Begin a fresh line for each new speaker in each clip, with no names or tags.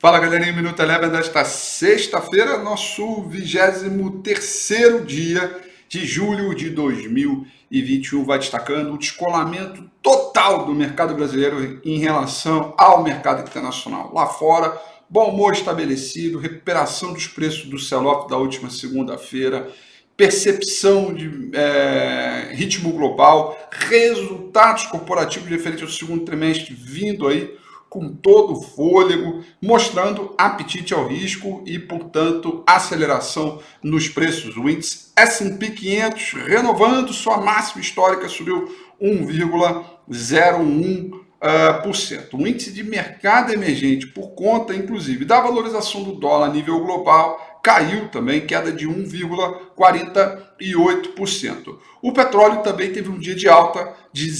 Fala galerinha, Minuto Eleven desta sexta-feira, nosso 23 dia de julho de 2021. Vai destacando o descolamento total do mercado brasileiro em relação ao mercado internacional. Lá fora, bom humor estabelecido, recuperação dos preços do sell-off da última segunda-feira, percepção de é, ritmo global, resultados corporativos referentes ao segundo trimestre vindo aí com todo o fôlego, mostrando apetite ao risco e, portanto, aceleração nos preços. O índice S&P 500 renovando sua máxima histórica, subiu 1,01%. Uh, o índice de mercado emergente, por conta, inclusive, da valorização do dólar a nível global, caiu também, queda de 1,48%. O petróleo também teve um dia de alta de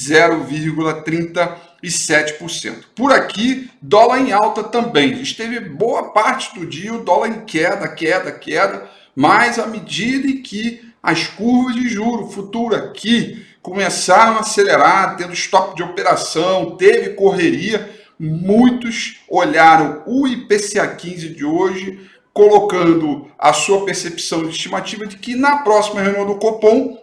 0,37%. Por aqui, dólar em alta também. Esteve boa parte do dia o dólar em queda, queda, queda, mas à medida em que as curvas de juro futuro aqui começaram a acelerar, tendo stop de operação, teve correria. Muitos olharam o IPCA 15 de hoje, colocando a sua percepção de estimativa de que na próxima reunião do Copom,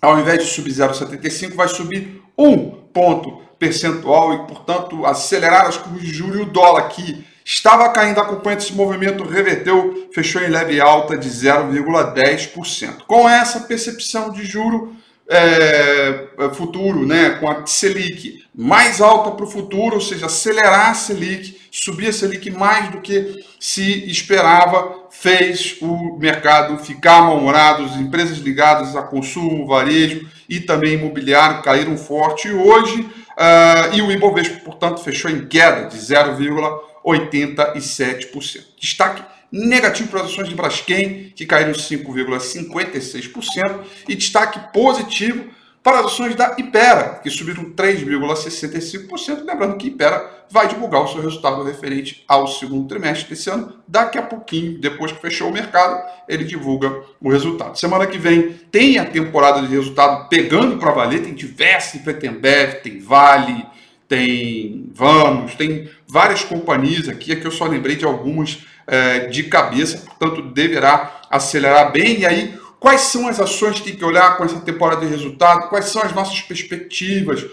ao invés de subir 0,75, vai subir um ponto percentual e, portanto, acelerar as curvas de juros e o dólar aqui estava caindo acompanhando esse movimento, reverteu, fechou em leve alta de 0,10%. Com essa percepção de juro, é, é, futuro, né, com a Selic mais alta para o futuro, ou seja, acelerar a Selic, subir a Selic mais do que se esperava, fez o mercado ficar mal-humorado, as empresas ligadas a consumo, varejo e também imobiliário caíram forte hoje, uh, e o Ibovespa, portanto, fechou em queda de 0,87%. Destaque negativo para as ações de Braskem, que caíram 5,56%, e destaque positivo para as ações da Ipera, que subiram 3,65%. Lembrando que Ipera vai divulgar o seu resultado referente ao segundo trimestre desse ano. Daqui a pouquinho, depois que fechou o mercado, ele divulga o resultado. Semana que vem tem a temporada de resultado pegando para valer, tem diversas, tem Bev, tem Vale, tem Vamos, tem várias companhias aqui, aqui eu só lembrei de algumas é, de cabeça, portanto deverá acelerar bem. E aí, quais são as ações que tem que olhar com essa temporada de resultado? Quais são as nossas perspectivas?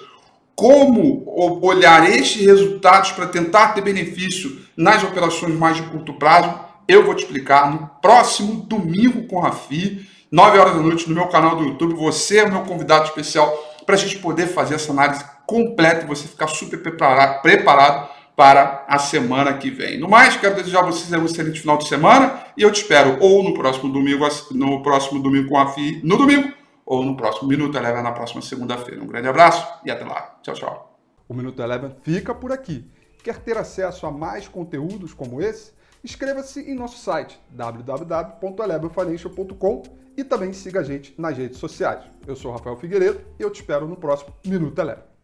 Como olhar estes resultados para tentar ter benefício nas operações mais de curto prazo? Eu vou te explicar no próximo domingo com a Rafi, 9 horas da noite, no meu canal do YouTube. Você é o meu convidado especial para a gente poder fazer essa análise completa e você ficar super preparado para a semana que vem. No mais, quero desejar a vocês um excelente final de semana e eu te espero ou no próximo domingo, no próximo domingo com a FI, no domingo, ou no próximo Minuto Eleven na próxima segunda-feira. Um grande abraço e até lá. Tchau, tchau.
O Minuto Eleven fica por aqui. Quer ter acesso a mais conteúdos como esse? Inscreva-se em nosso site www.elevenfinancial.com e também siga a gente nas redes sociais. Eu sou Rafael Figueiredo e eu te espero no próximo Minuto Eleven.